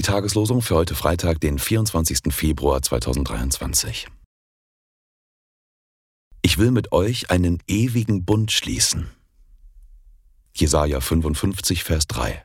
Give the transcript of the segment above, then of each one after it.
Tageslosung für heute Freitag, den 24. Februar 2023. Ich will mit euch einen ewigen Bund schließen. Jesaja 55, Vers 3.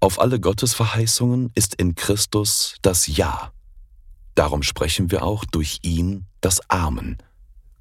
Auf alle Gottesverheißungen ist in Christus das Ja. Darum sprechen wir auch durch ihn das Amen.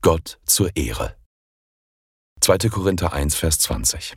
Gott zur Ehre. 2. Korinther 1, Vers 20.